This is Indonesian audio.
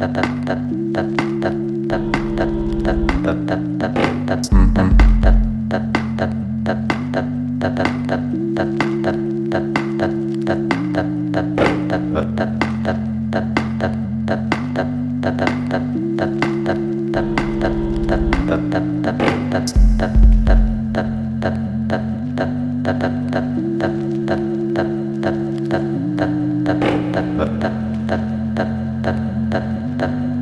that